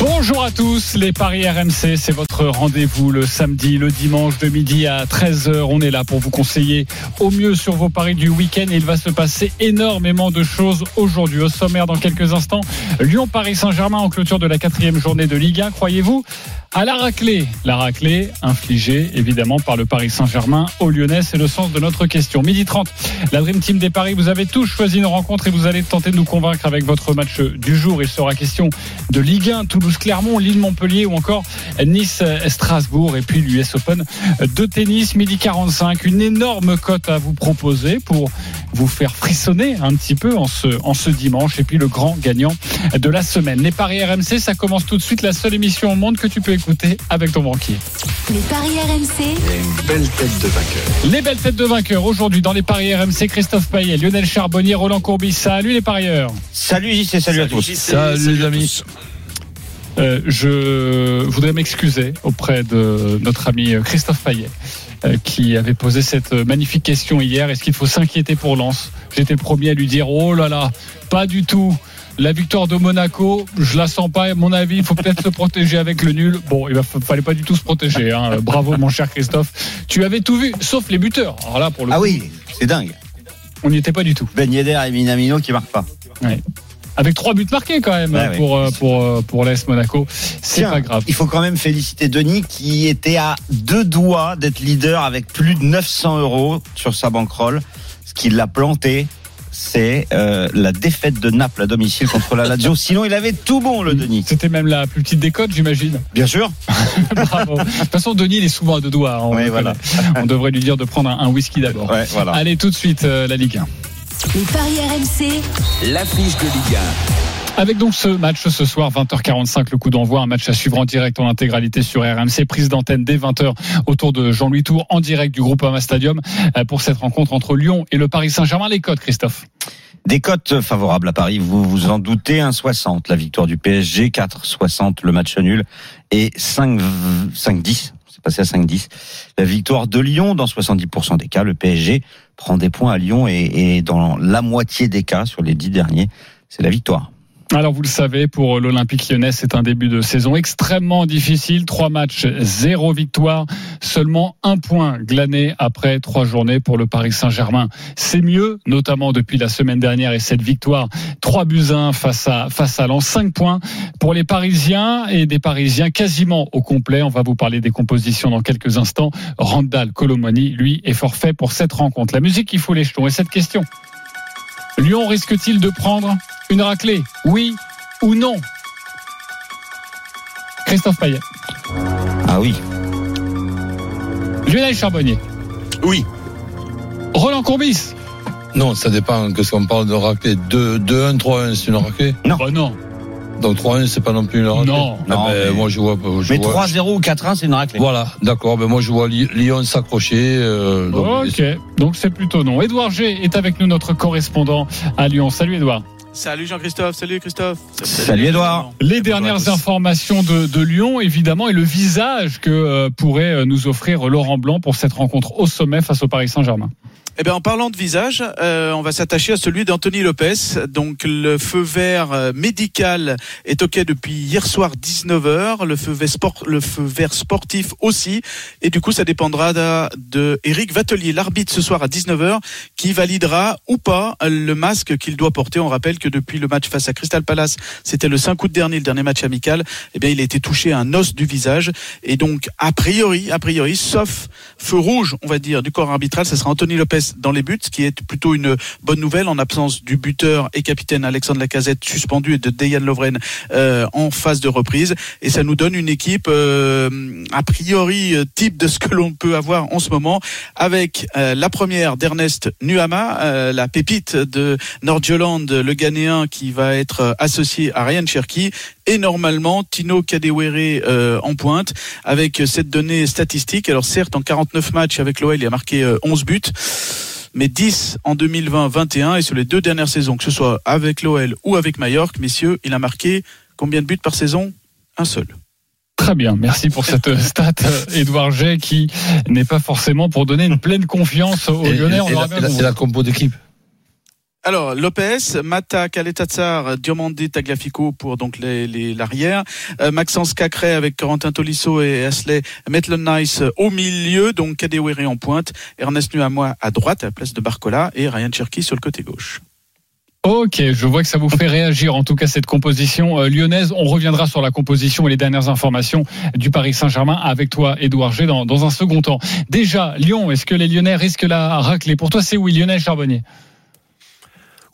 Bonjour à tous, les Paris RMC, c'est votre rendez-vous le samedi, le dimanche de midi à 13h. On est là pour vous conseiller au mieux sur vos paris du week-end. Il va se passer énormément de choses aujourd'hui. Au sommaire, dans quelques instants, Lyon-Paris Saint-Germain en clôture de la quatrième journée de Ligue 1. Croyez-vous à la raclée? La raclée infligée évidemment par le Paris Saint-Germain au Lyonnais, c'est le sens de notre question. Midi 30, la Dream Team des Paris, vous avez tous choisi une rencontre et vous allez tenter de nous convaincre avec votre match du jour. Il sera question de Ligue 1, Toulouse-Clermont, Lille-Montpellier ou encore Nice-Strasbourg et puis l'US Open de tennis. Midi 45, une énorme cote à vous proposer pour vous faire frissonner un petit peu en ce, en ce dimanche et puis le grand gagnant de la semaine. Les Paris RMC, ça commence tout de suite, la seule émission au monde que tu peux écouter avec ton banquier. Les paris RMC. une belle tête de vainqueur. Les belles têtes de vainqueurs aujourd'hui dans les paris RMC, Christophe Payet, Lionel Charbonnier, Roland Courbis. Salut les parieurs. Salut JC, salut, à tous. Salut, les amis. Euh, je voudrais m'excuser auprès de notre ami Christophe Payet euh, qui avait posé cette magnifique question hier. Est-ce qu'il faut s'inquiéter pour Lens? J'étais le premier à lui dire oh là là, pas du tout. La victoire de Monaco, je la sens pas. À mon avis, il faut peut-être se protéger avec le nul. Bon, il ne fallait pas du tout se protéger. Hein. Bravo, mon cher Christophe. Tu avais tout vu, sauf les buteurs. Alors là, pour le Ah coup, oui, c'est dingue. on n'y était pas du tout. Ben Yedder et Minamino qui marquent pas. Avec trois buts marqués quand même hein, pour euh, pour euh, pour l'AS Monaco. C'est pas grave. Il faut quand même féliciter Denis qui était à deux doigts d'être leader avec plus de 900 euros sur sa bankroll. Ce qui l'a planté, c'est euh, la défaite de Naples à domicile contre la Lazio. Sinon, il avait tout bon, le Denis. C'était même la plus petite des cotes, j'imagine. Bien sûr. Bravo. De toute façon, Denis, il est souvent à deux doigts. hein, on, voilà. devrait lui dire de prendre un, un whisky d'abord. Ouais, voilà. Allez, tout de suite, euh, la Ligue 1. Les paris RMC. L'affiche de Ligue Avec donc ce match ce soir, 20h45, le coup d'envoi, un match à suivre en direct en intégralité sur RMC, prise d'antenne dès 20h autour de Jean-Louis Tour, en direct du Groupama Stadium, euh, pour cette rencontre entre Lyon et le Paris Saint-Germain. Les codes, Christophe Des cotes favorables à Paris, vous vous en doutez, 1,60 la victoire du PSG, 4,60 le match nul et 5 5,10. À 5,10. La victoire de Lyon, dans 70% des cas, le PSG prend des points à Lyon et, et dans la moitié des cas, sur les 10 derniers, c'est la victoire. Alors vous le savez, pour l'Olympique lyonnais, c'est un début de saison extrêmement difficile. Trois matchs, zéro victoire, seulement un point glané après trois journées pour le Paris Saint-Germain. C'est mieux, notamment depuis la semaine dernière et cette victoire, trois buts un face à face à Lens, cinq points pour les Parisiens et des Parisiens quasiment au complet. On va vous parler des compositions dans quelques instants. Randall Colomoni, lui, est forfait pour cette rencontre. La musique, il faut les jetons. Et cette question Lyon risque-t-il de prendre? Une raclée Oui ou non Christophe Payet. Ah oui. Lionel Charbonnier. Oui. Roland Courbis. Non, ça dépend. Qu'est-ce qu'on parle de raclée 2-1, 3-1, c'est une raclée Non. Bah non. Donc 3-1, c'est pas non plus une raclée Non. Ah Non, ben, mais- Moi, je vois. Je Mais vois- 3-0 ou 4-1, c'est une raclée. Voilà, d'accord. Ben moi, je vois Lyon s'accrocher. euh, donc- Ok, donc c'est plutôt non. Édouard G est avec nous, notre correspondant à Lyon. Salut Édouard. Salut Jean-Christophe, salut Christophe. Salut Edouard. Les dernières informations de, de Lyon, évidemment, et le visage que euh, pourrait euh, nous offrir Laurent Blanc pour cette rencontre au sommet face au Paris Saint-Germain. Eh bien, en parlant de visage, euh, on va s'attacher à celui d'Anthony Lopez. Donc, le feu vert euh, médical est OK depuis hier soir 19h. Le feu vert, sport, le feu vert sportif aussi. Et du coup, ça dépendra de, de Eric Vatelier, l'arbitre ce soir à 19h, qui validera ou pas le masque qu'il doit porter. On rappelle que depuis le match face à Crystal Palace, c'était le 5 août dernier, le dernier match amical. Eh bien, il a été touché à un os du visage. Et donc, a priori, a priori, sauf feu rouge, on va dire, du corps arbitral, ça sera Anthony Lopez dans les buts, ce qui est plutôt une bonne nouvelle en absence du buteur et capitaine Alexandre Lacazette suspendu et de Dejan Lovren euh, en phase de reprise. Et ça nous donne une équipe euh, a priori euh, type de ce que l'on peut avoir en ce moment, avec euh, la première d'Ernest Nuama, euh, la pépite de Nordjylland, le Ghanéen qui va être euh, associé à Ryan Cherki, et normalement Tino Kadewere euh, en pointe avec cette donnée statistique. Alors certes, en 49 matchs avec l'OL, il a marqué euh, 11 buts mais 10 en 2020-21 et sur les deux dernières saisons, que ce soit avec l'OL ou avec Mallorca, messieurs, il a marqué Combien de buts par saison? Un seul. Très bien, merci pour cette stat, Edouard J, qui n'est pas forcément pour donner une pleine confiance aux Lyonnais. et la, et la- et la compo d'équipe. Alors, Lopez, Mata, Kaletatsar, Diomandé, Tagliafico pour donc les, l'arrière. Euh, Maxence Cacré avec Corentin Tolisso et Asley Maitland-Nice au milieu. Donc, Kadewere en pointe. Ernest Nuamois à droite à la place de Barcola et Ryan Cherky sur le côté gauche. Ok, je vois que ça vous fait réagir en tout cas cette composition euh, lyonnaise. On reviendra sur la composition et les dernières informations du Paris Saint-Germain avec toi, Edouard G, dans, un second temps. Déjà, Lyon, est-ce que les Lyonnais risquent la raclée? Pour toi, c'est oui, Lyonnais Charbonnier?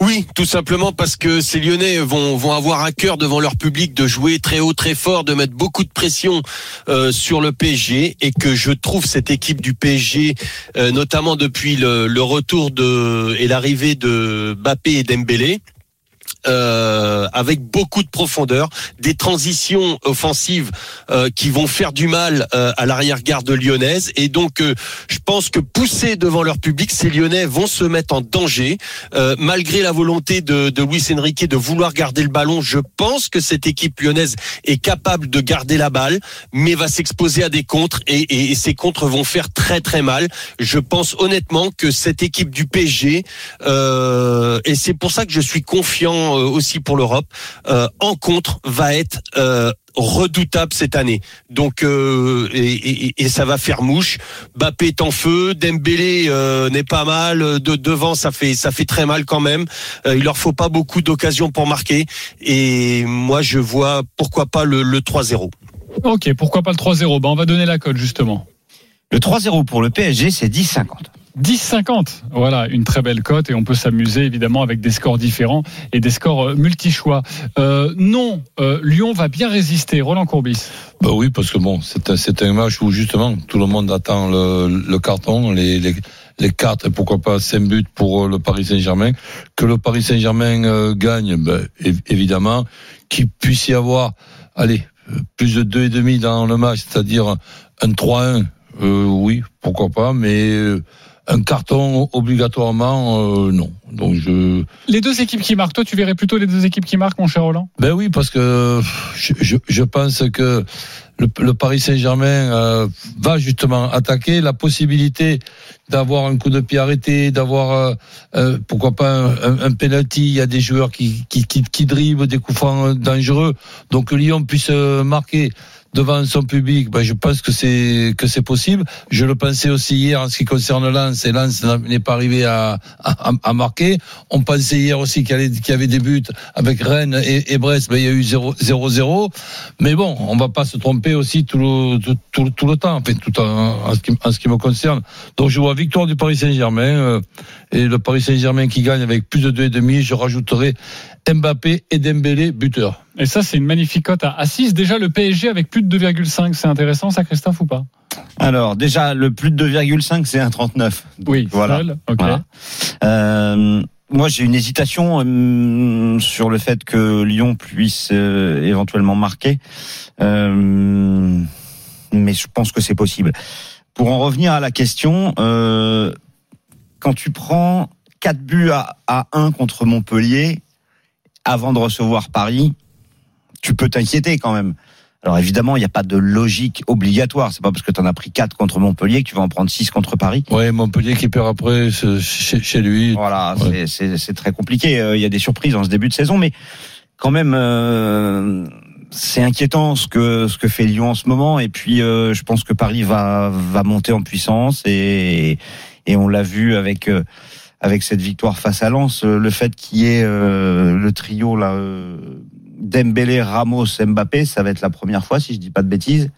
Oui, tout simplement parce que ces Lyonnais vont, avoir à cœur devant leur public de jouer très haut, très fort, de mettre beaucoup de pression euh, sur le PSG et que je trouve cette équipe du PSG, euh, notamment depuis le, le retour de et l'arrivée de Mbappé et Dembélé. Euh, avec beaucoup de profondeur, des transitions offensives euh, qui vont faire du mal euh, à l'arrière-garde lyonnaise. Et donc, euh, je pense que poussés devant leur public, ces Lyonnais vont se mettre en danger. Euh, malgré la volonté de, de Luis Enrique de vouloir garder le ballon, je pense que cette équipe lyonnaise est capable de garder la balle, mais va s'exposer à des contres et, et- et ces contres vont faire très très mal. Je pense honnêtement que cette équipe du PSG, euh, et c'est pour ça que je suis confiant euh, aussi pour l'Europe, euh, en contre va être euh, redoutable cette année. Donc euh, et, et- et ça va faire mouche. Bappé est en feu, Dembélé euh, n'est pas mal. De devant, ça fait ça fait très mal quand même. Euh, il leur faut pas beaucoup d'occasions pour marquer. Et moi, je vois pourquoi pas le, le 3-0. Ok, pourquoi pas le 3-0 ben, On va donner la cote justement. Le 3-0 pour le PSG, c'est 10-50. 10-50, voilà, une très belle cote et on peut s'amuser évidemment avec des scores différents et des scores euh, multi-choix. Euh, non, euh, Lyon va bien résister. Roland Courbis. Bah oui, parce que bon, c'est un, match où justement tout le monde attend le, carton, les, les, et pourquoi pas cinq buts pour le Paris Saint-Germain. Que le Paris Saint-Germain gagne, év- évidemment. Qu'il puisse y avoir, allez, plus de deux et demi dans le match, c'est-à-dire un 3-1, euh, oui, pourquoi pas, mais un carton obligatoirement, euh, non. Donc je, Les deux équipes qui marquent, toi tu verrais plutôt les deux équipes qui marquent, mon cher Roland? Ben oui, parce que je, je, je pense que le, le Paris Saint-Germain euh, va justement attaquer la possibilité d'avoir un coup de pied arrêté, d'avoir euh, euh, pourquoi pas un, un, un penalty. Il y a des joueurs qui qui, qui, qui dribblent des coups francs dangereux, donc que Lyon puisse euh, marquer devant son public, ben je pense que c'est que c'est possible. Je le pensais aussi hier en ce qui concerne Lens, et Lens n'est pas arrivé à, à, à marquer. On pensait hier aussi qu'il y, avait des buts avec Rennes et, et Brest, ben il y a eu 0-0. Mais bon, on va pas se tromper aussi tout le, tout, tout, tout le temps, enfin, tout en, en, ce qui, en ce qui me concerne. Donc je vois victoire du Paris Saint-Germain euh, et le Paris Saint-Germain qui gagne avec plus de 2,5. Je rajouterai Mbappé et Dembélé buteur. Et ça, c'est une magnifique cote à 6. Déjà, le PSG avec plus de 2,5, c'est intéressant, ça, Christophe, ou pas? Alors, déjà, le plus de 2,5, c'est un 39. Oui, voilà. seul, ok. Voilà. Euh, moi, j'ai une hésitation euh, sur le fait que Lyon puisse euh, éventuellement marquer, Euh, mais je pense que c'est possible. Pour en revenir à la question, euh, quand tu prends 4 buts à, à 1 contre Montpellier avant de recevoir Paris, tu peux t'inquiéter quand même. Alors évidemment, il n'y a pas de logique obligatoire. C'est pas parce que tu en as pris 4 contre Montpellier que tu vas en prendre 6 contre Paris. Ouais, Montpellier qui perd après chez, chez lui. Voilà, Ouais. c'est- c'est c'est très compliqué. Euh, Il y a des surprises en ce début de saison, mais quand même, euh, c'est inquiétant ce que ce que fait Lyon en ce moment. Et puis, euh, je pense que Paris va va monter en puissance et et on l'a vu avec euh, avec cette victoire face à Lens, euh, le fait qu'il y ait euh, le trio là. Dembélé, Ramos, Mbappé, ça va être la première fois, si je dis pas de bêtises,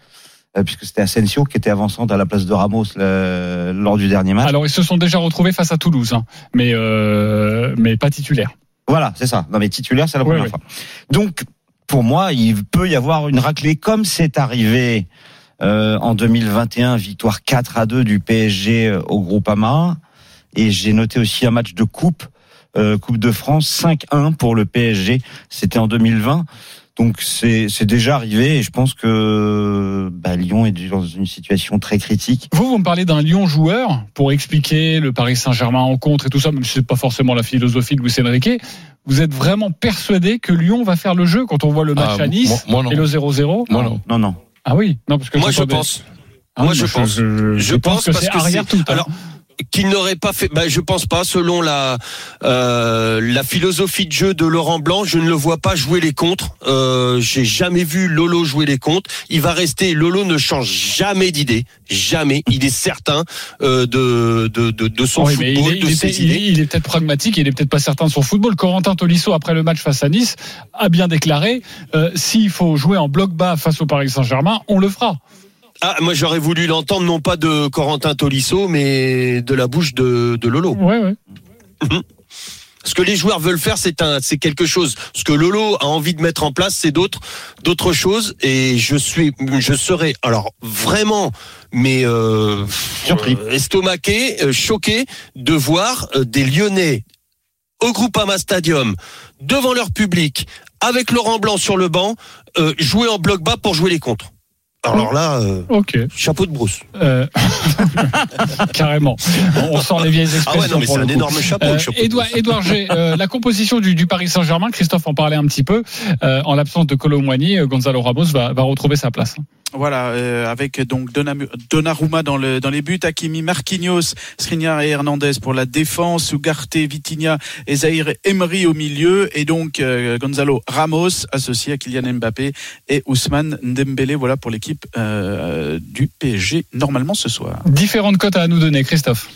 puisque c'était Asensio qui était avançante à la place de Ramos le- lors du dernier match. Alors, ils se sont déjà retrouvés face à Toulouse, hein, mais, euh, mais pas titulaires. Voilà, c'est ça. Non, mais titulaire, c'est la première fois. Donc, pour moi, il peut y avoir une raclée comme c'est arrivé euh, en 2021, victoire 4 à 2 du PSG euh, au Groupama. Et j'ai noté aussi un match de coupe, euh, Coupe de France, 5-1 pour le PSG. C'était en 2020. Donc c'est c'est déjà arrivé et je pense que bah, Lyon est dans une situation très critique. Vous, vous me parlez d'un Lyon joueur pour expliquer le Paris Saint-Germain en contre et tout ça, même si c'est pas forcément la philosophie de Luis Enrique. Vous êtes vraiment persuadé que Lyon va faire le jeu quand on voit le match Ah, à Nice moi- moi non. et le 0-0 Moi non. Non non. Ah oui, non parce que Moi, je j'entendais- pense. Ah Moi, je bah, pense. Je, Je pense que parce que arrière tout. hein. alors, qu'il n'aurait pas fait. Bah, je pense pas. Selon la euh, la philosophie de jeu de Laurent Blanc, je ne le vois pas jouer les contres. Euh, J'ai jamais vu Lolo jouer les contres. Il va rester. Lolo ne change jamais d'idée, jamais. Il est certain euh, de, de de de son Oui, football, il est, de il est ses peut-être- il est- idées. il est peut-être pragmatique, il est peut-être pas certain de son football. Corentin Tolisso, après le match face à Nice, a bien déclaré euh, s'il faut jouer en bloc bas face au Paris Saint-Germain, on le fera. Ah, moi j'aurais voulu l'entendre non pas de Corentin Tolisso, mais de la bouche de de Lolo. Ouais, ouais. Ce que les joueurs veulent faire, c'est un, c'est quelque chose. Ce que Lolo a envie de mettre en place, c'est d'autres, d'autres choses. Et je suis, je serais, alors vraiment, mais euh, euh, estomaqué, euh, choqué de voir euh, des Lyonnais au Groupama Stadium devant leur public, avec Laurent Blanc sur le banc, euh, jouer en bloc bas pour jouer les contres. Alors là, euh, chapeau de brousse. Euh, Carrément. On sort les vieilles Ah expressions. ouais, non, mais pour c'est le un coup. énorme chapeau. Euh, chapeau brousse. Édouard G, euh, la composition du, du Paris Saint-Germain, Christophe en parlait un petit peu. Euh, en l'absence de Colomboigny, euh, Gonzalo Ramos va, va retrouver sa place. Voilà, euh, avec donc Donnarumma dans, le, dans les buts, Hakimi, Marquinhos, Skriniar et Hernandez pour la défense, Ugarte, Vitinha et Zahir Emery au milieu, et donc euh, Gonzalo Ramos associé à Kylian Mbappé et Ousmane Dembélé. Voilà pour l'équipe euh, du PSG normalement ce soir. Différentes cotes à nous donner, Christophe.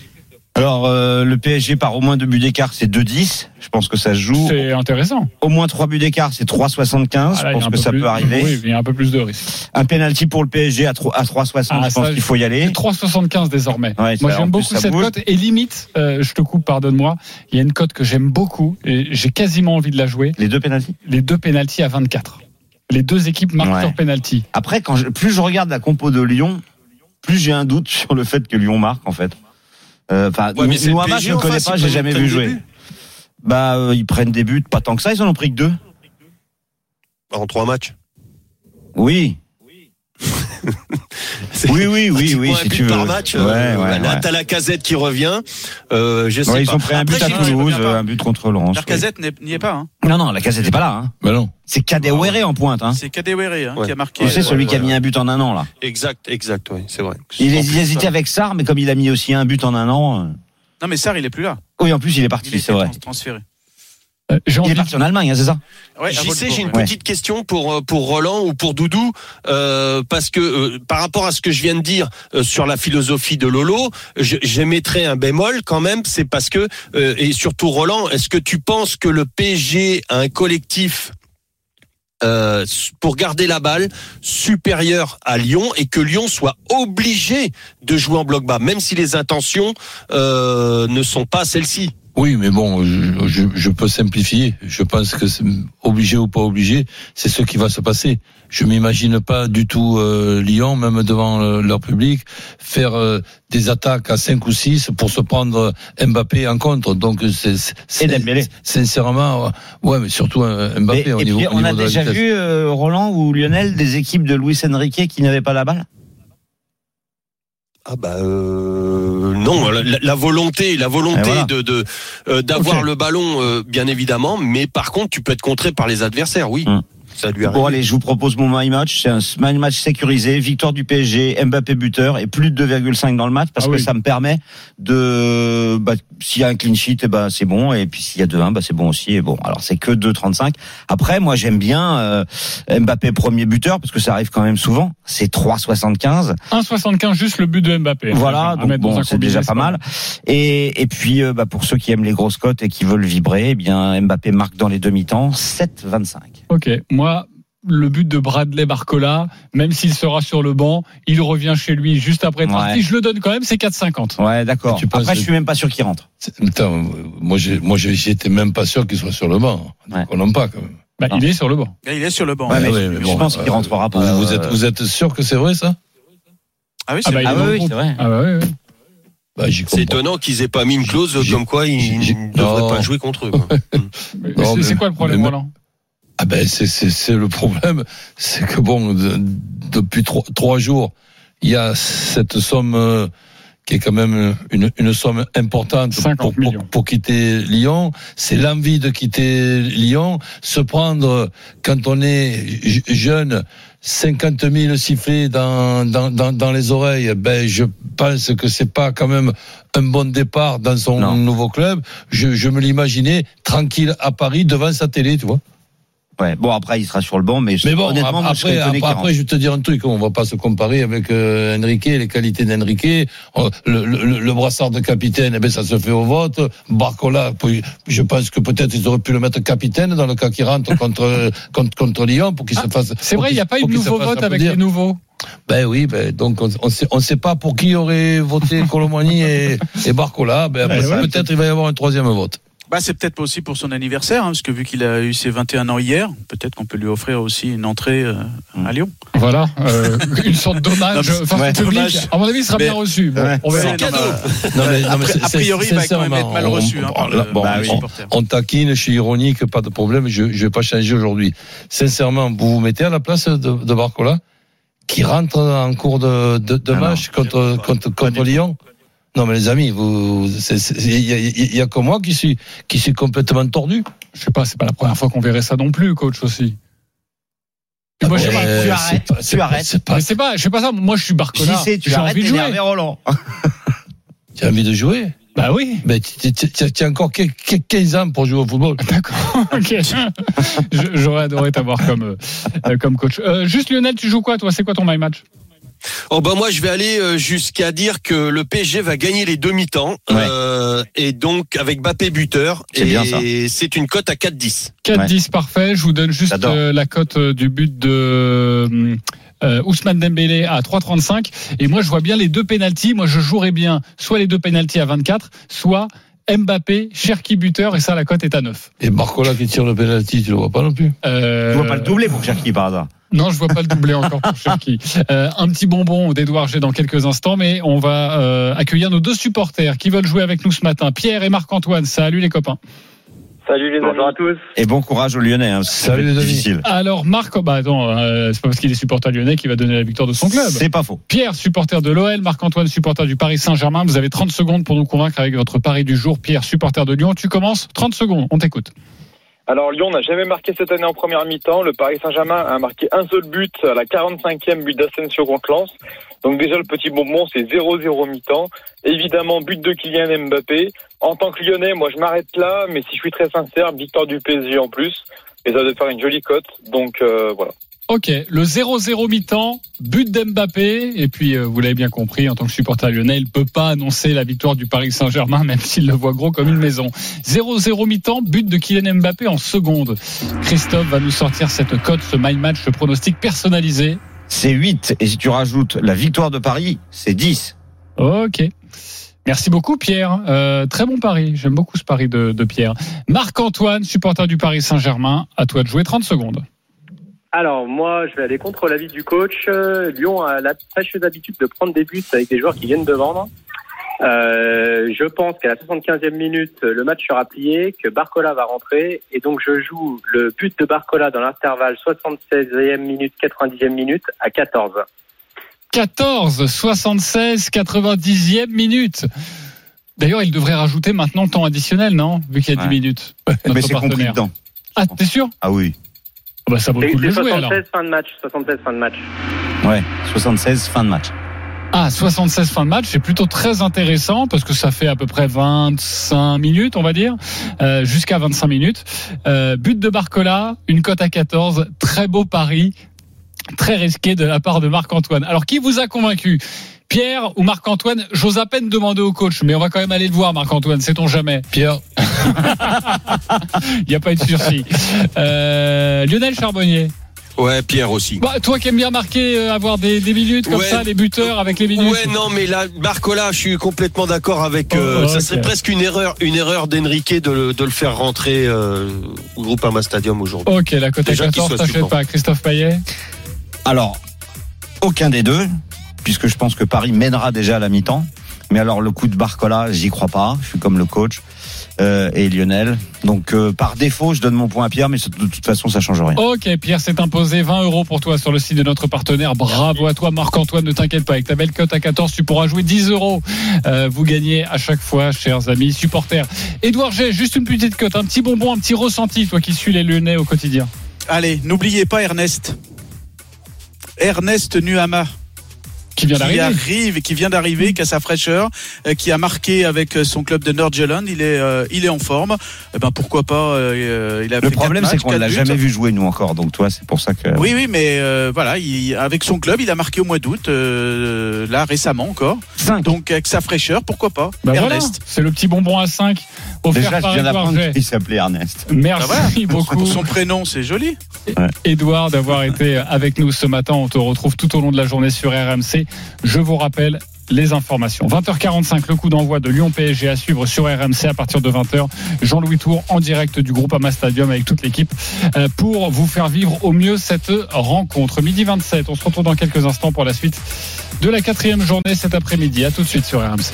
Alors euh, le PSG par au moins deux buts d'écart, c'est 2-10. Je pense que ça se joue. C'est intéressant. Au moins trois buts d'écart, c'est 3,75. Ah, je pense que ça plus- peut arriver. Oui, il y a un peu plus de risques. Un penalty pour le PSG à 3 à 3,60. Ah, je pense qu'il faut y aller. 3,75 désormais. Ouais, Moi, j'aime beaucoup cette cote. Et limite, euh, je te coupe, pardonne-moi, il y a une cote que j'aime beaucoup et j'ai quasiment envie de la jouer. Les deux penalties? Les deux pénalties à 24. Les deux équipes marquent Ouais. leur penalty. Après, quand je- plus je regarde la compo de Lyon, plus j'ai un doute sur le fait que Lyon marque en fait. Euh, Enfin, Ouais, mais c'est le Noama, PSG je ne connais pas, j'ai jamais vu jouer. Bah, euh, ils prennent des buts, pas tant que ça, ils en ont pris que deux. En trois matchs. Oui. Oui, oui, oui, oui, si tu veux. par match. Ouais, euh, ouais, là, ouais. t'as la casette qui revient. Euh, je sais Ouais, ils pas. ont pris un but Après, à Toulouse, euh, un but contre Lens. oui. L'arcazette n'est- n'y est pas. Hein. Non, non, la casette n'est pas là. Hein. Ben non. C'est Kadewere en pointe. Hein. C'est Kadewere hein, Ouais. qui a marqué. Tu sais, celui ouais, qui a ouais. mis un but en un an, là. Exact, exact, oui, c'est vrai. Il, hésitait ça- avec Sarr, mais comme il a mis aussi un but en un an. Non mais Sarr il est plus là. Oui, en plus, il est parti, est c'est vrai. trans- transféré. Euh, J'ai Il est parti en Allemagne, hein, c'est ça Ouais, JC, j'ai une ouais. petite question pour euh, pour Roland ou pour Doudou euh, parce que euh, par rapport à ce que je viens de dire euh, sur la philosophie de Lolo, j'émettrais un bémol quand même. C'est parce que euh, et surtout Roland, est-ce que tu penses que le PSG a un collectif euh, pour garder la balle supérieur à Lyon et que Lyon soit obligé de jouer en bloc bas, même si les intentions euh, ne sont pas celles-ci? Oui, mais bon, je, je, je peux simplifier. Je pense que c'est obligé ou pas obligé, c'est ce qui va se passer. Je m'imagine pas du tout euh, Lyon, même devant euh, leur public, faire euh, des attaques à 5 ou 6 pour se prendre Mbappé en contre. Donc c'est sincèrement, ouais, mais surtout euh, Mais- Mbappé au Et niveau, puis, on a niveau déjà vu, euh, Roland ou Lionel, des équipes de Luis Enrique qui n'avaient pas la balle? Ah bah euh, non, la, la volonté, la volonté voilà. de de euh, d'avoir le ballon, euh, bien évidemment, mais par contre, tu peux être contré par les adversaires, oui. Hum. Ça lui arrive. Bon, allez, je vous propose mon my match. C'est un my match sécurisé. Victoire du PSG, Mbappé buteur et plus de 2,5 dans le match parce Ah que oui. ça me permet de, bah, s'il y a un clean sheet, eh ben, c'est bon. Et puis s'il y a 2-1, bah, c'est bon aussi. Et bon, alors c'est que 2,35. Après, moi, j'aime bien, euh, Mbappé premier buteur parce que ça arrive quand même souvent. C'est 3,75. 1,75 juste le but de Mbappé. Voilà, donc bon, c'est déjà pas mal. Et, et puis, euh, bah, pour ceux qui aiment les grosses cotes et qui veulent vibrer, eh bien, Mbappé marque dans les demi-temps 7,25. Ok, moi, le but de Bradley Barcola, même s'il sera sur le banc, il revient chez lui juste après être Ouais. parti. Je le donne quand même, c'est 4,50. Ouais, d'accord. Après, je suis même pas sûr qu'il rentre. Attends, moi, j'étais même pas sûr qu'il soit sur le banc. Ouais. On n'en pas quand même. Bah, il est sur le banc. Il est sur le banc. Ouais, mais je mais bon, pense qu'il euh, rentrera pas. Vous, vous êtes, vous êtes sûr que c'est vrai ça? Ah oui, Ah c'est bah, Ah est dans oui, vrai. Ah bah oui, oui. bah, C'est étonnant qu'ils aient pas mis une clause comme quoi ils ne devraient pas jouer contre eux. c'est- quoi le problème, Roland? Ah ben c'est c'est c'est le problème, c'est que bon de- depuis trois, trois jours, il y a cette somme euh, qui est quand même une, une somme importante 50 pour, pour, quitter Lyon. C'est l'envie de quitter Lyon, se prendre quand on est jeune. 50 000 sifflets dans, dans, dans, dans les oreilles, ben je pense que c'est pas quand même un bon départ dans son Non. nouveau club. Je, je me l'imaginais tranquille à Paris devant sa télé, tu vois. Ouais. Bon, après, il sera sur le banc, mais, Mais bon, honnêtement, moi, je serais après, après, après, je vais te dire un truc, on va pas se comparer avec euh, Enrique, les qualités d'Enrique. Oh, Le, le, le brassard de capitaine, eh ben, ça se fait au vote. Barcola, puis, je pense que peut-être ils auraient pu le mettre capitaine dans le cas qu'il rentre contre, contre, contre Lyon pour qu'il se fasse. C'est vrai, il n'y a pas eu de nouveau vote avec les nouveaux. Ben oui, ben, donc on, on sait, on sait pas pour qui aurait voté Colomani et, et Barcola. Ben, Ben ouais. peut-être il va y avoir un troisième vote. Bah, c'est peut-être aussi pour son anniversaire, hein, parce que vu qu'il a eu ses 21 ans hier, peut-être qu'on peut lui offrir aussi une entrée euh, à Lyon. Voilà, euh, une sorte d'hommage ouais, au public. dommage. À mon avis, il sera Mais- bien reçu. Bon, Ouais. on verra. C'est cadeau. Non, mais, non, mais a priori, il va quand même être mal on- reçu. hein, on- par là, le- bon, par bah les oui. supporters. on taquine, je suis ironique, pas de problème, je ne vais pas changer aujourd'hui. Sincèrement, vous vous mettez à la place de, de Barcola, qui rentre en cours de, de, de Ah non, match contre, contre, contre Lyon Non, mais les amis, vous, il y, a- il y a que moi qui suis, qui suis complètement tordu. Je sais pas, c'est pas la première fois qu'on verrait ça non plus, coach aussi. Puis moi, je sais pas, tu arrêtes, pas- tu c'est pas- arrêtes. c'est pas- mais c'est pas, je sais pas ça. Moi, je suis Barcola. sais, tu J'ai arrêtes envie de jouer. Roland. Tu as envie de jouer? Bah oui. Ben, tu as encore que- que 15 ans pour jouer au football. D'accord. Ok. Je- J'aurais adoré t'avoir comme euh, euh, comme coach. Euh, juste Lionel, tu joues quoi toi? C'est quoi ton my match? Oh ben moi je vais aller euh, jusqu'à dire que le PSG va gagner les demi-temps euh, et donc avec Bappé buteur C'est et bien, ça. c'est une cote à 4-10. 4-10 parfait. Je vous donne juste euh, la cote du but de euh, Ousmane Dembélé à 3,35. Et moi, je vois bien les deux pénalties. Moi, je jouerais bien soit les deux pénalties à 24, soit Mbappé, Cherki buteur. Et ça, la cote est à 9. Et Barcola qui tire le penalty, tu le vois pas non plus. Euh, Tu vois pas le doubler pour Cherki par hasard. Non, je vois pas le doublé encore pour Cherki. Euh, un petit bonbon d'Edouard G dans quelques instants, mais on va euh, accueillir nos deux supporters qui veulent jouer avec nous ce matin, Pierre et Marc-Antoine. Salut les copains. Salut les Bonjour à tous. Et bon courage aux Lyonnais. Hein, Salut les amis. difficile. Alors Marc, bah attends, euh, c'est pas parce qu'il est supporter lyonnais qu'il va donner la victoire de son club. C'est pas faux. Pierre, supporter de l'OL, Marc-Antoine, supporter du Paris Saint-Germain. Vous avez 30 secondes pour nous convaincre avec votre pari du jour. Pierre, supporter de Lyon, tu commences 30 secondes, on t'écoute. Alors Lyon n'a jamais marqué cette année en première mi-temps. Le Paris Saint-Germain a marqué un seul but à la 45e but d'Asensio contre Lens. Donc déjà le petit bonbon c'est 0-0 mi-temps. Évidemment but de Kylian Mbappé. En tant que Lyonnais, moi je m'arrête là, mais si je suis très sincère, victoire du PSG en plus. Et ça va faire une jolie cote. Donc euh, voilà. Ok, le 0-0 mi-temps, but d'Mbappé, et puis euh, vous l'avez bien compris, en tant que supporter lyonnais, il peut pas annoncer la victoire du Paris Saint-Germain, même s'il le voit gros comme une maison. 0-0 mi-temps, but de Kylian Mbappé en seconde. Christophe va nous sortir cette cote, ce my match, ce pronostic personnalisé. C'est 8. Et si tu rajoutes la victoire de Paris, c'est 10. Ok. Merci beaucoup Pierre. Euh, très bon pari. J'aime beaucoup ce pari de, de Pierre. Marc-Antoine, supporter du Paris Saint-Germain, à toi de jouer 30 secondes. Alors moi je vais aller contre l'avis du coach. Euh, Lyon a la fâcheuse habitude de prendre des buts avec des joueurs qui viennent de vendre. Euh, je pense qu'à la 75e minute, le match sera plié, que Barcola va rentrer, et donc je joue le but de Barcola dans l'intervalle 76e minute, 90e minute à 14. 14, 76, 90e minute. D'ailleurs, il devrait rajouter maintenant temps additionnel, non? Vu qu'il y a 10 Ouais. minutes. Mais c'est compris dedans. Ah, t'es sûr? Ah oui. Ah bah, Ça vaut le C'est coup de le c'est jouer alors. 76 fin de match, 76 fin de match. Ouais. 76, fin de match. Ah, 76 fin de match, c'est plutôt très intéressant parce que ça fait à peu près 25 minutes, on va dire, euh, jusqu'à 25 minutes. Euh, but de Barcola, une cote à 14, très beau pari, très risqué de la part de Marc-Antoine. Alors, qui vous a convaincu? Pierre ou Marc-Antoine J'ose à peine demander au coach, mais on va quand même aller le voir, Marc-Antoine, sait-on jamais Pierre, Il n'y a pas eu de sursis. Euh, Lionel Charbonnier, Ouais, Pierre aussi. bah, toi qui aimes bien marquer, euh, avoir des, des minutes comme Ouais. ça, les buteurs avec les minutes. Ouais, non, mais là, Barcola, je suis complètement d'accord avec. euh, Oh, Ça serait presque une erreur, une erreur d'Enrique de le, de le faire rentrer euh, au Groupama Stadium aujourd'hui. Ok, la à Déjà qu'il 14, soit t'achètes pas. Christophe Payet? Alors, aucun des deux, puisque je pense que Paris mènera déjà à la mi-temps. Mais alors, le coup de Barcola, j'y crois pas. Je suis comme le coach. euh, et Lionel. Donc euh, par défaut, je donne mon point à Pierre, mais de toute façon, ça change rien. Ok, Pierre s'est imposé 20 euros pour toi sur le site de notre partenaire. Bravo à toi, Marc-Antoine. Ne t'inquiète pas, avec ta belle cote à 14, tu pourras jouer 10 euros. Euh, vous gagnez à chaque fois, chers amis supporters. Édouard G, juste une petite cote, un petit bonbon, un petit ressenti, toi qui suis les Lyonnais au quotidien. Allez, n'oubliez pas Ernest. Ernest Nuama. Qui vient d'arriver. arrive, qui vient d'arriver, qui a sa fraîcheur, euh, qui a marqué avec euh, son club de Nordjylland. Il est, euh, il est en forme. Eh ben pourquoi pas euh, Il a Le fait problème, c'est qu'on quatre l'a jamais vu jouer nous encore. Donc toi, c'est pour ça que. Oui, oui, mais euh, voilà, il- avec son club, il a marqué au mois d'août, euh, là récemment encore. Cinq. Donc avec sa fraîcheur, pourquoi pas Bah voilà, Ernest. c'est le petit bonbon à 5 offert Déjà, je par viens Édouard d'apprendre qu'il s'appelait Ernest. Merci voilà. beaucoup. Son prénom, c'est joli. Edouard d'avoir été avec nous ce matin. On te retrouve tout au long de la journée sur RMC. Je vous rappelle les informations. 20h45, le coup d'envoi de Lyon PSG à suivre sur RMC à partir de 20h. Jean-Louis Tour en direct du groupe Ama Stadium avec toute l'équipe euh, pour vous faire vivre au mieux cette rencontre. Midi 27, on se retrouve dans quelques instants pour la suite de la quatrième journée cet après-midi. À tout de suite sur RMC.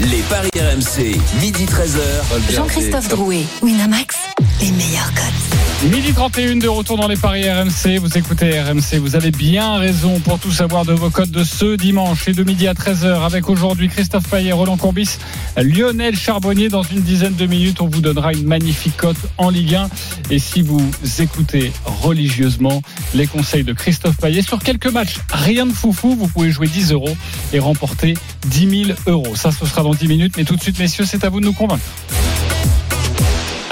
Les paris RMC, midi 13h. Jean-Christophe Drouet, Winamax, les meilleurs codes. Midi 31 de retour dans les paris RMC. Vous écoutez RMC. Vous avez bien raison pour tout savoir de vos codes de ce dimanche et de midi à 13h avec aujourd'hui Christophe Payet, Roland Courbis, Lionel Charbonnier. Dans une dizaine de minutes, on vous donnera une magnifique cote en Ligue 1. Et si vous écoutez religieusement les conseils de Christophe Payet sur quelques matchs, rien de foufou, vous pouvez jouer 10 euros et remporter 10 000 euros. Ça, ce sera dans 10 minutes. Mais tout de suite, messieurs, c'est à vous de nous convaincre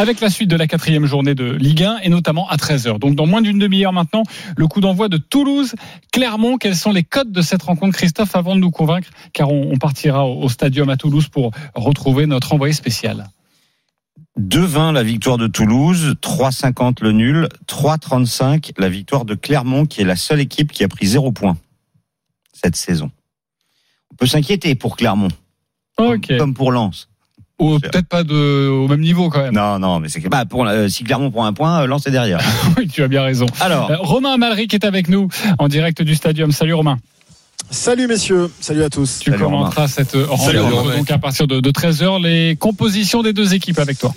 avec la suite de la quatrième journée de Ligue 1 et notamment à 13h. Donc dans moins d'une demi-heure maintenant, le coup d'envoi de Toulouse, Clermont. Quels sont les codes de cette rencontre, Christophe, avant de nous convaincre, car on, on partira au, au stadium à Toulouse pour retrouver notre envoyé spécial. 2-20 la victoire de Toulouse, 3-50 le nul, 3-35 la victoire de Clermont, qui est la seule équipe qui a pris 0 points cette saison. On peut s'inquiéter pour Clermont, comme pour Lens. Ou peut-être pas de, au même niveau quand même. Non, non, mais c'est que bah, pour, euh, si Clermont prend un point, euh, Lens est derrière. oui, tu as bien raison. Alors, Euh, Romain Amalric est avec nous en direct du stadium. Salut Romain. Salut messieurs, salut à tous. Tu Salut, commenteras cette Salut, rencontre donc à partir de, de 13h. Les compositions des deux équipes avec toi.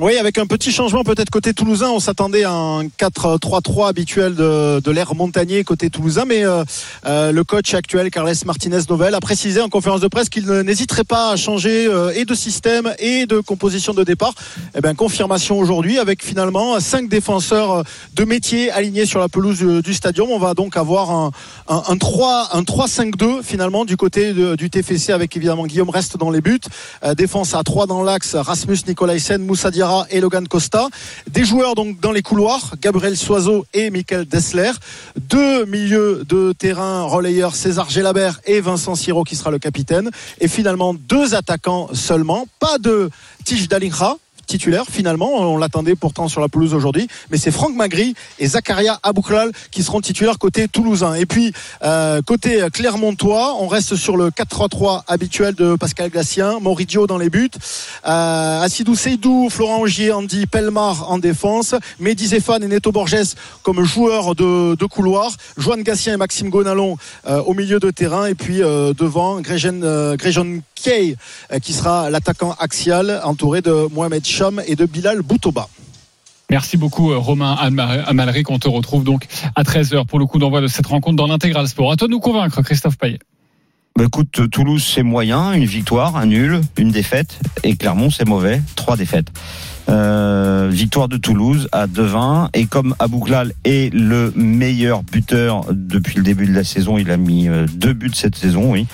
Oui, avec un petit changement peut-être côté toulousain, on s'attendait à un 4-3-3 habituel de, l'ère montagnier côté toulousain, mais euh, euh, le coach actuel, Carles Martinez Novel, a précisé en conférence de presse qu'il n'hésiterait pas à changer euh, et de système et de composition de départ. Eh bien, confirmation aujourd'hui avec finalement cinq défenseurs de métier alignés sur la pelouse du, du stadium. On va donc avoir un, un, un 3 un 3-5-2 finalement du côté du TFC avec évidemment Guillaume Reste dans les buts. Défense à 3 dans l'axe, Rasmus Nicolaisen, Moussa Et Logan Costa. Des joueurs donc dans les couloirs, Gabriel Soiseau et Michael Dessler. Deux milieux de terrain relayeurs, César Gelabert et Vincent Siro qui sera le capitaine. Et finalement deux attaquants seulement, pas de Tige Dalingra titulaire finalement. On l'attendait pourtant sur la pelouse aujourd'hui, mais c'est Franck Magri et Zakaria Abouklal qui seront titulaires côté toulousain. Et puis euh, côté Clermontois, on reste sur le 4-3-3 habituel de Pascal Glassien, Moridio dans les buts, euh, Assidou Seydou, Florent Ogier, Andy Pelmar en défense, Mehdi Zéphane et Neto Borges comme joueurs de, couloir, Joanne Gassien et Maxime Gonalon euh, au milieu de terrain, et puis euh, devant Grégen euh, Gréjon Kay euh, qui sera l'attaquant axial entouré de Mohamed Cham et de Bilal Boutoba. Merci beaucoup euh, Romain Amalric. On te retrouve donc à 13h pour le coup d'envoi de cette rencontre dans l'intégral sport. À toi de nous convaincre, Christophe Payet. bah, écoute, Toulouse c'est moyen, une victoire, un nul, une défaite, et Clermont c'est mauvais, trois défaites. Euh, victoire de Toulouse à 2-20 et comme Abouklal est le meilleur buteur depuis le début de la saison, il a mis euh, deux buts cette saison, oui.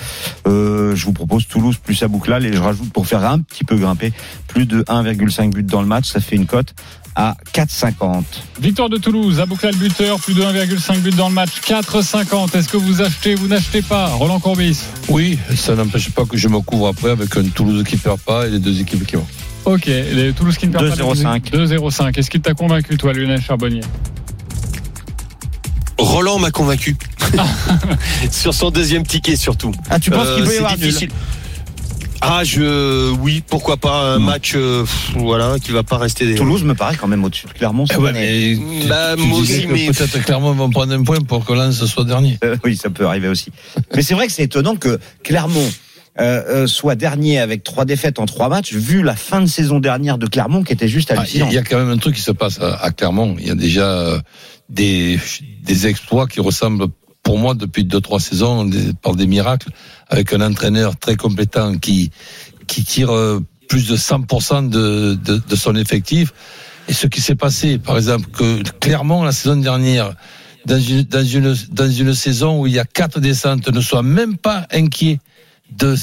Euh, je vous propose Toulouse plus Abouklal et je rajoute pour faire un petit peu grimper plus de 1,5 buts dans le match, ça fait une cote à 4,50. Victoire de Toulouse, Aboukla le buteur, plus de 1,5 but dans le match, 4,50. Est-ce que vous achetez, vous n'achetez pas Roland Courbis? Oui, ça n'empêche pas que je me couvre après avec un Toulouse qui perd pas et les deux équipes qui vont. Ok, les Toulouse qui ne perd pas. 2,05. 2,05. Est-ce qu'il t'a convaincu, toi, Lionel Charbonnier Roland m'a convaincu. Sur son deuxième ticket surtout. Ah, tu penses Euh, qu'il peut y c'est avoir nul difficile. Ah, je, oui, pourquoi pas un match, euh, voilà, qui va pas rester des. Toulouse me paraît quand même au-dessus de Clermont. Eh ouais, mais tu- Bah, tu moi disais aussi, que mais- Peut-être clairement ils vont prendre un point pour que Lens soit dernier. Euh, oui, ça peut arriver aussi. Mais c'est vrai que c'est étonnant que Clermont, euh, euh, soit dernier avec trois défaites en trois matchs, vu la fin de saison dernière de Clermont qui était juste Ah, Il hallucinante. a- il y a quand même un truc qui se passe à, à Clermont. Il y a déjà euh, des, des exploits qui ressemblent, pour moi, depuis deux trois saisons, des- par des miracles, avec un entraîneur très compétent qui qui tire euh, plus de 100% de, de, de son effectif. Et ce qui s'est passé, par exemple, que Clermont la saison dernière, dans une dans une dans une saison où il y a quatre descentes, ne soit même pas inquiet de.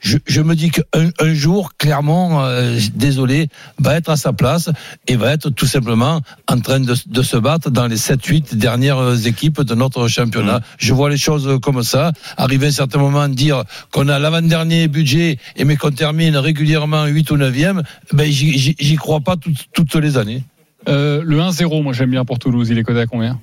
Je, je me dis qu'un un jour, Clermont, euh, désolé, va être à sa place et va être tout simplement en train de, de se battre dans les 7-8 dernières équipes de notre championnat. Je vois les choses comme ça. Arriver à un certain moment dire qu'on a l'avant-dernier budget et mais qu'on termine régulièrement 8 ou 9e, ben j'y crois pas toutes, toutes les années. Euh, le 1-0, moi j'aime bien pour Toulouse. Il est coté à combien?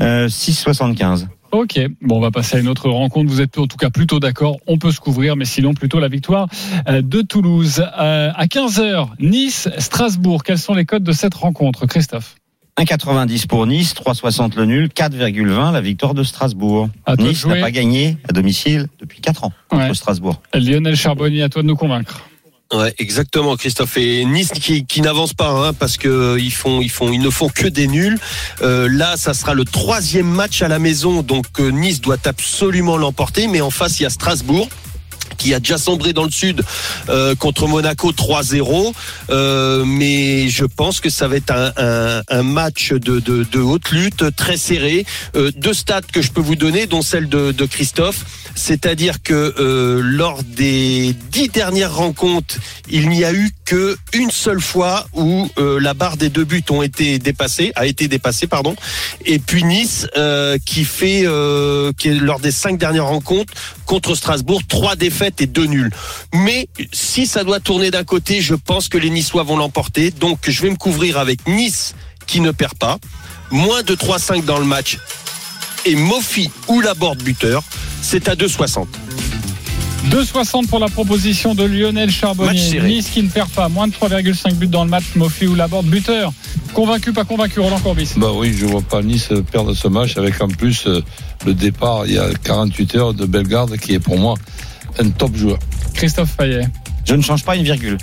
Euh, 6,75. Ok, bon, on va passer à une autre rencontre. Vous êtes en tout cas plutôt d'accord. On peut se couvrir, mais sinon plutôt la victoire euh, de Toulouse. Euh, à 15h, Nice, Strasbourg. Quels sont les codes de cette rencontre, Christophe? 1,90 pour Nice, 3,60 le nul, 4,20 la victoire de Strasbourg. À Nice n'a pas gagné à domicile depuis 4 ans contre Ouais. Strasbourg. Lionel Charbonnier, à toi de nous convaincre. Ouais, exactement, Christophe. Et Nice qui, n'avance pas, hein, parce que euh, ils font, ils font, ils ne font que des nuls. Euh, là, ça sera le troisième match à la maison, donc euh, Nice doit absolument l'emporter. Mais en face, il y a Strasbourg qui a déjà sombré dans le sud euh, contre Monaco 3-0. Euh, mais je pense que ça va être un, un, un match de, de, de haute lutte, très serré. Euh, deux stats que je peux vous donner, dont celle de, de Christophe. C'est-à-dire que euh, lors des dix dernières rencontres, il n'y a eu que une seule fois où euh, la barre des deux buts ont été dépassée, a été dépassée, pardon. Et puis Nice euh, qui fait, qui est lors des cinq dernières rencontres contre Strasbourg, trois défaites et deux nuls. Mais si ça doit tourner d'un côté, je pense que les Niçois vont l'emporter. Donc je vais me couvrir avec Nice qui ne perd pas, moins de 3-5 dans le match et Mofi ou la borde buteur, c'est à 2,60. 2,60 pour la proposition de Lionel Charbonnier. Nice qui ne perd pas. Moins de 3,5 buts dans le match. Mofi ou Laborde, buteur. Convaincu, pas convaincu, Roland Corbis Bah oui, je vois pas Nice perdre ce match avec en plus euh, le départ il y a 48 heures de Bellegarde qui est pour moi un top joueur. Christophe Payet. Je ne change pas une virgule.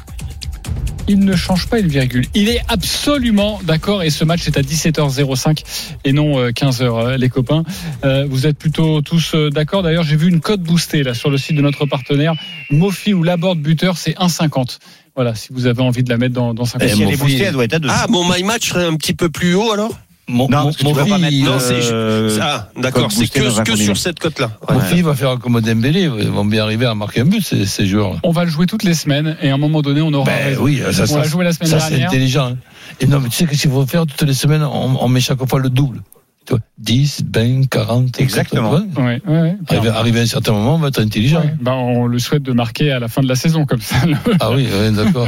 Il ne change pas une virgule. Il est absolument d'accord et ce match est à 17h05 et non euh, 15h euh, les copains. Euh, vous êtes plutôt tous euh, d'accord. D'ailleurs, j'ai vu une cote boostée là sur le site de notre partenaire. Mofi ou Laborde buteur, c'est 1,50. Voilà, si vous avez envie de la mettre dans, dans 50 Et si elle est boostée, elle doit être à 2. Ah, mon my match serait un petit peu plus haut alors? Mon, non, mon- que mon pas fils, mettre. non, c'est- euh, Ah, d'accord, c'est que, un que sur cette cote-là. mon Ouais. fils va faire comme Dembélé, ils vont bien arriver à marquer un but ces, ces joueurs. On va le jouer toutes les semaines et à un moment donné, on aura Ben oui, ça, on ça, l'a joué la semaine ça c'est intelligent. hein. Et non, mais tu sais qu'est-ce qu'il faut faire toutes les semaines on, on met chaque fois le double. Tu vois, 10, 20, 40. Exactement. 80. Ouais, ouais, ouais. Arrivé, arrivé à un certain moment, on va être intelligent. Ouais. Ben, on le souhaite de marquer à la fin de la saison comme ça. Ah oui, ouais, d'accord.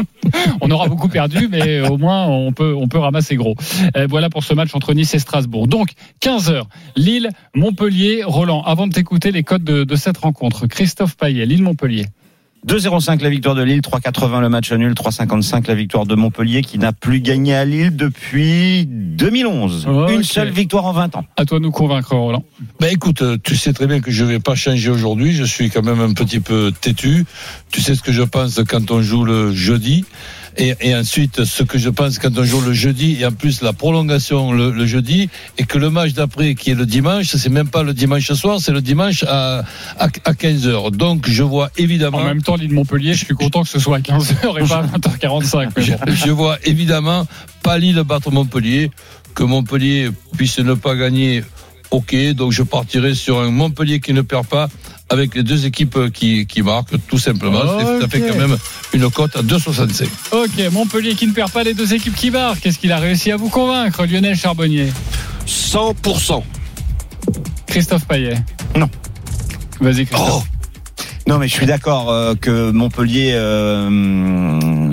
on aura beaucoup perdu, mais au moins on peut, on peut ramasser gros. Euh, voilà pour ce match entre Nice et Strasbourg. Donc 15h, Lille, Montpellier, Roland. Avant de t'écouter les codes de, de cette rencontre, Christophe Payet, Lille Montpellier. 2,05 la victoire de Lille, 3,80 le match nul, 3,55 la victoire de Montpellier qui n'a plus gagné à Lille depuis 2011. Ok. Une seule victoire en 20 ans. À toi de nous convaincre, Roland. Ben écoute, euh, tu sais très bien que je vais pas changer aujourd'hui. Je suis quand même un petit peu têtu. Tu sais ce que je pense quand on joue le jeudi? Et, et ensuite, ce que je pense quand on joue le jeudi, et en plus la prolongation le, le jeudi, et que le match d'après, qui est le dimanche, c'est même pas le dimanche soir, c'est le dimanche à, à, à 15 heures. Donc, je vois évidemment. En même temps, Lille Montpellier, je suis content que ce soit à 15h et pas à 20h45. mais Je, je vois évidemment pas Lille battre Montpellier, que Montpellier puisse ne pas gagner. Ok, donc je partirai sur un Montpellier qui ne perd pas avec les deux équipes qui, qui marquent, tout simplement. Ça fait Ok. quand même une cote à 2,65. Ok, Montpellier qui ne perd pas les deux équipes qui marquent. Qu'est-ce qu'il a réussi à vous convaincre, Lionel Charbonnier 100%. Christophe Payet Non. Vas-y, Christophe. Oh, Non, mais je suis d'accord euh, que Montpellier, euh,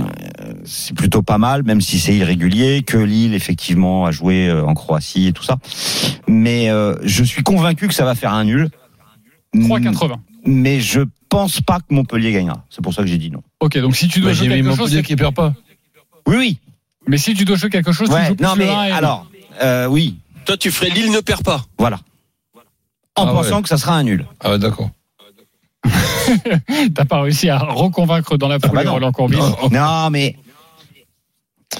c'est plutôt pas mal, même si c'est irrégulier, que Lille, effectivement, a joué euh, en Croatie et tout ça. Mais euh, je suis convaincu que ça va faire un nul. 3,80. Mais je pense pas que Montpellier gagnera. C'est pour ça que j'ai dit non. Ok, donc si tu dois Bah, jouer J'ai mis quelque chose, qui perd pas. Oui, oui. mais si tu dois jouer quelque chose, tu joues non, mais 1 et le- alors, euh, oui, toi, tu ferais Lille ne perd pas. voilà. En Ah pensant ouais. que ça sera un nul. Ah ouais, d'accord. T'as pas réussi à reconvaincre dans la foulée bah non. Roland Courbis. Non, mais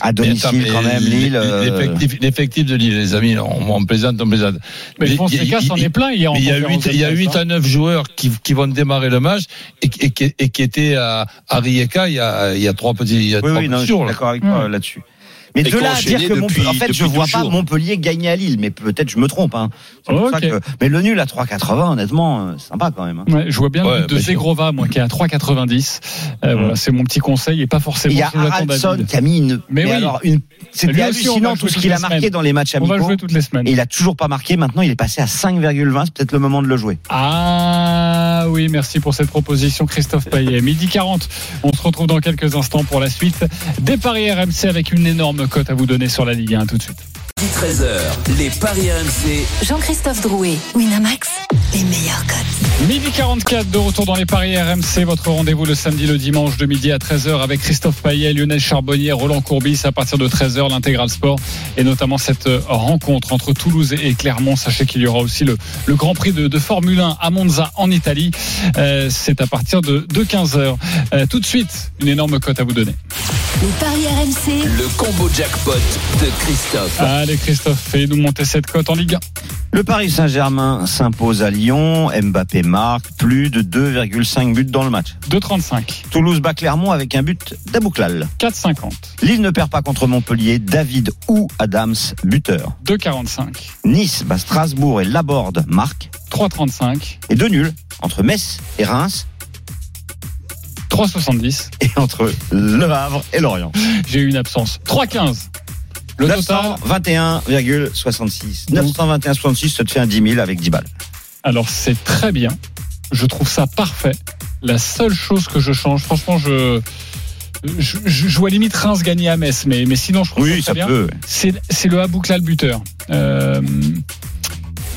à domicile quand même, Lille. euh, L'effectif, l'effectif de Lille, les amis, on, on plaisante, on plaisante. Mais Fonseca s'en est plein hier il y a conférence 8, de il y a presse, 8 hein. à 9 joueurs qui, qui vont démarrer le match et, qui- et, et qui étaient à, à Rijeka il y a, il y a trois petits, il y a Oui, trois oui, non, petits je suis jours, là. d'accord avec toi là-dessus. Mais de là à dire que Montpellier, en fait, je vois 12 pas. Montpellier gagner à Lille, mais peut-être je me trompe. Hein. Oh, que- Mais le nul à 3,80, honnêtement, euh, sympa quand même. hein. Ouais, je vois bien Ouais, but de. Zegrova, moi, qui est à 3,90. Euh, Voilà, c'est mon petit conseil et pas forcément Il y a Haraldson qui a mis une. Mais oui. alors, une... C'était hallucinant tout ce qu'il a marqué semaines. dans les matchs On va amicaux. jouer toutes les semaines. Et il a toujours pas marqué. Maintenant, il est passé à 5,20. C'est peut-être le moment de le jouer. Ah oui, merci pour cette proposition, Christophe Payet. Midi 40, on se retrouve dans quelques instants pour la suite des Paris RMC avec une énorme cote à vous donner sur la Ligue 1 tout de suite. 13h, les Paris RMC. Jean-Christophe Drouet, Winamax, les meilleurs codes. Midi 44 de retour dans les Paris RMC, votre rendez-vous le samedi, le dimanche de midi à 13h avec Christophe Payet, Lionel Charbonnier, Roland Courbis à partir de 13h, l'intégral sport et notamment cette rencontre entre Toulouse et Clermont. Sachez qu'il y aura aussi le, le Grand Prix de, de Formule 1 à Monza en Italie. Euh, C'est à partir de, de 15h. Euh, tout de suite, une énorme cote à vous donner. Les paris RMC, Le combo jackpot de Christophe. Allez Christophe, fais-nous monter cette cote en Ligue 1. Le Paris Saint-Germain s'impose à Lyon. Mbappé marque plus de 2,5 buts dans le match. 2,35, Toulouse bat Clermont avec un but d'Abouklal. 4,50, Lille ne perd pas contre Montpellier. David ou Adams, buteur. 2,45, Nice bat Strasbourg et Laborde marque. 3,35, Et deux nuls entre Metz et Reims 3,70. et entre Le Havre et Lorient. J'ai eu une absence. 3,15. Le total 921,66. 921,66, ça te fait un 10 000 avec 10 balles. Alors c'est très bien. Je trouve ça parfait. La seule chose que je change, franchement, je je, je, je vois limite Reims gagner à Metz, mais mais sinon je trouve Oui, ça, ça très bien. peut. C'est c'est le Aboukla le buteur. Euh,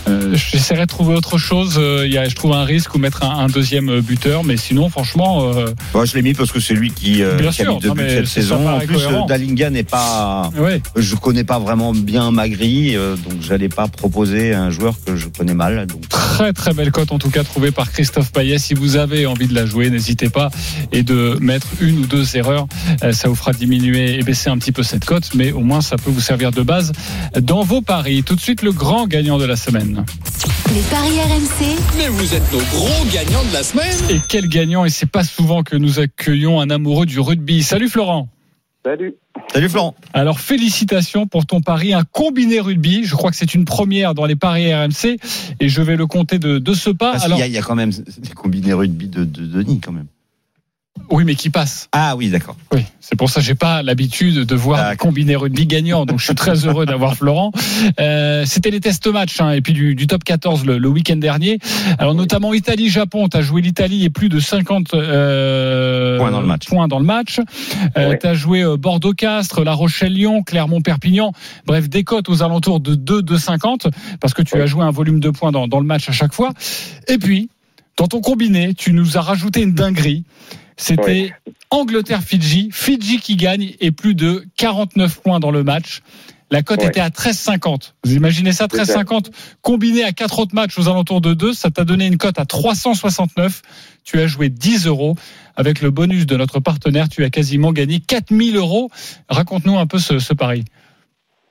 euh, J'essaierai de trouver autre chose. Euh, Il y a, je trouve un risque ou mettre un, un deuxième buteur, mais sinon, franchement, euh, Moi, je l'ai mis parce que c'est lui qui, euh, Bien qui a mis deux buts cette saison. En plus, euh, Dalinga n'est pas. ouais. Je connais pas vraiment bien Magri, euh, donc j'allais pas proposer un joueur que je connais mal. Donc Très très belle cote en tout cas trouvée par Christophe Payet. Si vous avez envie de la jouer, n'hésitez pas et de mettre une ou deux erreurs. Euh, Ça vous fera diminuer et baisser un petit peu cette cote, mais au moins ça peut vous servir de base dans vos paris. Tout de suite le grand gagnant de la semaine. Les paris RMC, Mais vous êtes nos gros gagnants de la semaine. Et quel gagnant Et c'est pas souvent que nous accueillons un amoureux du rugby. Salut Florent. Salut. Salut Florent. Alors félicitations pour ton pari, un combiné rugby. Je crois que c'est une première dans les paris RMC et je vais le compter de, de ce pas. Parce Alors qu'il y, a- il y a quand même des combinés rugby de, de Denis quand même. Oui, mais qui passe Ah oui, d'accord. Oui, c'est pour ça que j'ai pas l'habitude de voir des combinés rugby gagnants. Donc je suis très heureux d'avoir Florent. Euh, C'était les tests match hein, et puis du, du top 14 le, le week-end dernier. Alors notamment Italie-Japon, tu as joué l'Italie et plus de 50 euh, Points dans le match. points dans le match. Euh, Ouais. Tu as joué Bordeaux-Castres, La Rochelle-Lyon, Clermont-Perpignan. Bref, des cotes aux alentours de 2, 2,50 parce que tu as joué un volume de points dans, dans le match à chaque fois. Et puis, dans ton combiné, tu nous as rajouté une dinguerie. C'était Angleterre-Fidji, Fidji qui gagne et plus de 49 points dans le match. La cote était à 13,50. Vous imaginez ça, C'est ça. 13,50 combiné à quatre autres matchs aux alentours de 2, ça t'a donné une cote à 369. Tu as joué 10 euros. Avec le bonus de notre partenaire, tu as quasiment gagné 4000 euros. Raconte-nous un peu ce, ce pari.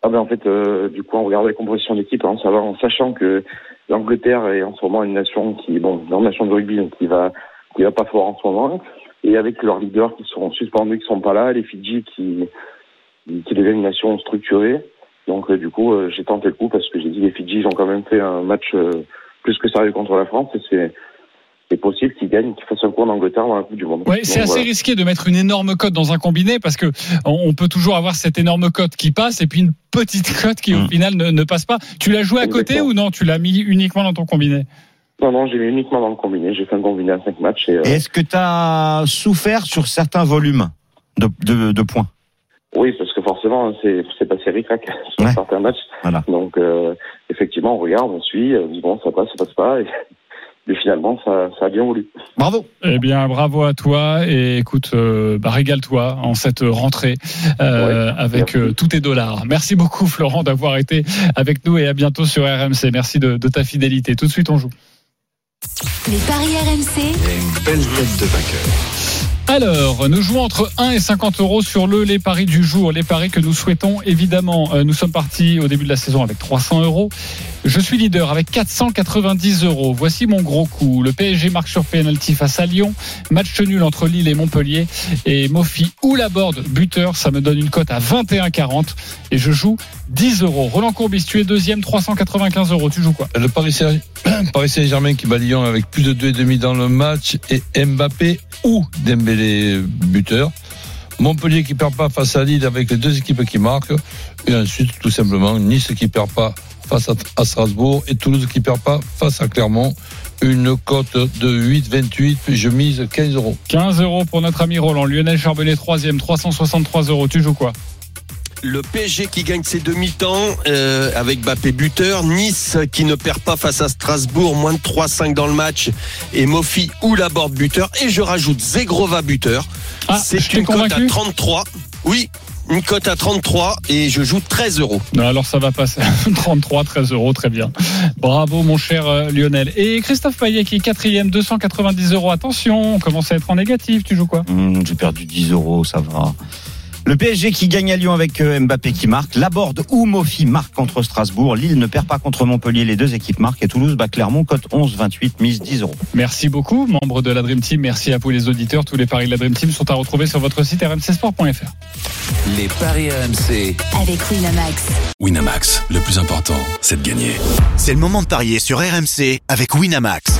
Ah ben en fait, euh, du coup, on regarde les compositions d'équipe, hein, en sachant que l'Angleterre est en ce moment une nation qui, bon, une nation de rugby donc qui va, qui va pas fort en ce moment, et avec leurs leaders qui sont suspendus, qui sont pas là, les Fidji qui, qui deviennent une nation structurée. Donc euh, du coup, euh, j'ai tenté le coup parce que j'ai dit les Fidji ils ont quand même fait un match euh, plus que sérieux contre la France et c'est c'est possible qu'ils gagnent, qu'ils fassent un coup en Angleterre dans la Coupe du Monde. Ouais, c'est assez voilà. risqué de mettre une énorme cote dans un combiné parce que on peut toujours avoir cette énorme cote qui passe et puis une petite cote qui au Mm. final ne, ne passe pas. Tu l'as joué à côté ou non? Tu l'as mis uniquement dans ton combiné? Non, non, j'ai mis uniquement dans le combiné. J'ai fait un combiné à 5 matchs et, euh, Et est-ce que tu as souffert sur certains volumes de, de, de points? Oui, parce que forcément, c'est c'est passé ric-rac sur Ouais. certains matchs. Voilà. Donc, euh, effectivement, on regarde, on suit, on dit bon, ça passe, ça passe pas. Et, et finalement, ça, ça a bien voulu. Bravo. Eh bien, bravo à toi et écoute, euh, bah, régale-toi en cette rentrée euh, Ouais, avec euh, tous tes dollars. Merci beaucoup Florent d'avoir été avec nous et à bientôt sur RMC. Merci de, de ta fidélité. Tout de suite, on joue. Les paris RMC. Et une belle tête de vainqueur. Alors, nous jouons entre 1 et 50 euros sur le les paris du jour, les paris que nous souhaitons évidemment. Euh, nous sommes partis au début de la saison avec 300 euros. Je suis leader avec 490 euros. Voici mon gros coup. Le PSG marque sur penalty face à Lyon. Match nul entre Lille et Montpellier. Et Mofi ou Laborde buteur. Ça me donne une cote à 21,40. Et je joue 10 euros. Roland Courbis, tu es deuxième, 395 euros. Tu joues quoi Le Paris Saint- Paris Saint-Germain qui bat Lyon avec plus de 2,5 dans le match et Mbappé ou Dembélé buteur. Montpellier qui perd pas face à Lille avec les deux équipes qui marquent. Et ensuite, tout simplement, Nice qui perd pas face à, à Strasbourg et Toulouse qui perd pas face à Clermont. Une cote de 8,28. Je mise 15 euros. 15 euros pour notre ami Roland. Lionel Charbonnet, troisième, 363 euros. Tu joues quoi Le PSG qui gagne ses demi-temps euh, avec Bappé buteur. Nice qui ne perd pas face à Strasbourg, moins de 3-5 dans le match. Et Mofi ou Laborde buteur. Et je rajoute Zegrova buteur. Ah, C'est une cote à convaincu 33. Oui, une cote à 33 et je joue 13 euros. Non, alors ça va passer. 33, 13 euros, très bien. Bravo, mon cher euh, Lionel. Et Christophe Payet qui est quatrième, 290 euros. Attention, on commence à être en négatif. Tu joues quoi? Hum, J'ai perdu 10 euros, ça va. Le PSG qui gagne à Lyon avec euh, Mbappé qui marque. Laborde ou Mofi marque contre Strasbourg. Lille ne perd pas contre Montpellier. Les deux équipes marquent. Et Toulouse bat Clermont. Cote 11, 28, mise 10 euros. Merci beaucoup, membre de la Dream Team. Merci à vous les auditeurs. Tous les paris de la Dream Team sont à retrouver sur votre site rmcsport.fr. Les paris RMC. Avec Winamax. Winamax, le plus important, c'est de gagner. C'est le moment de parier sur RMC avec Winamax.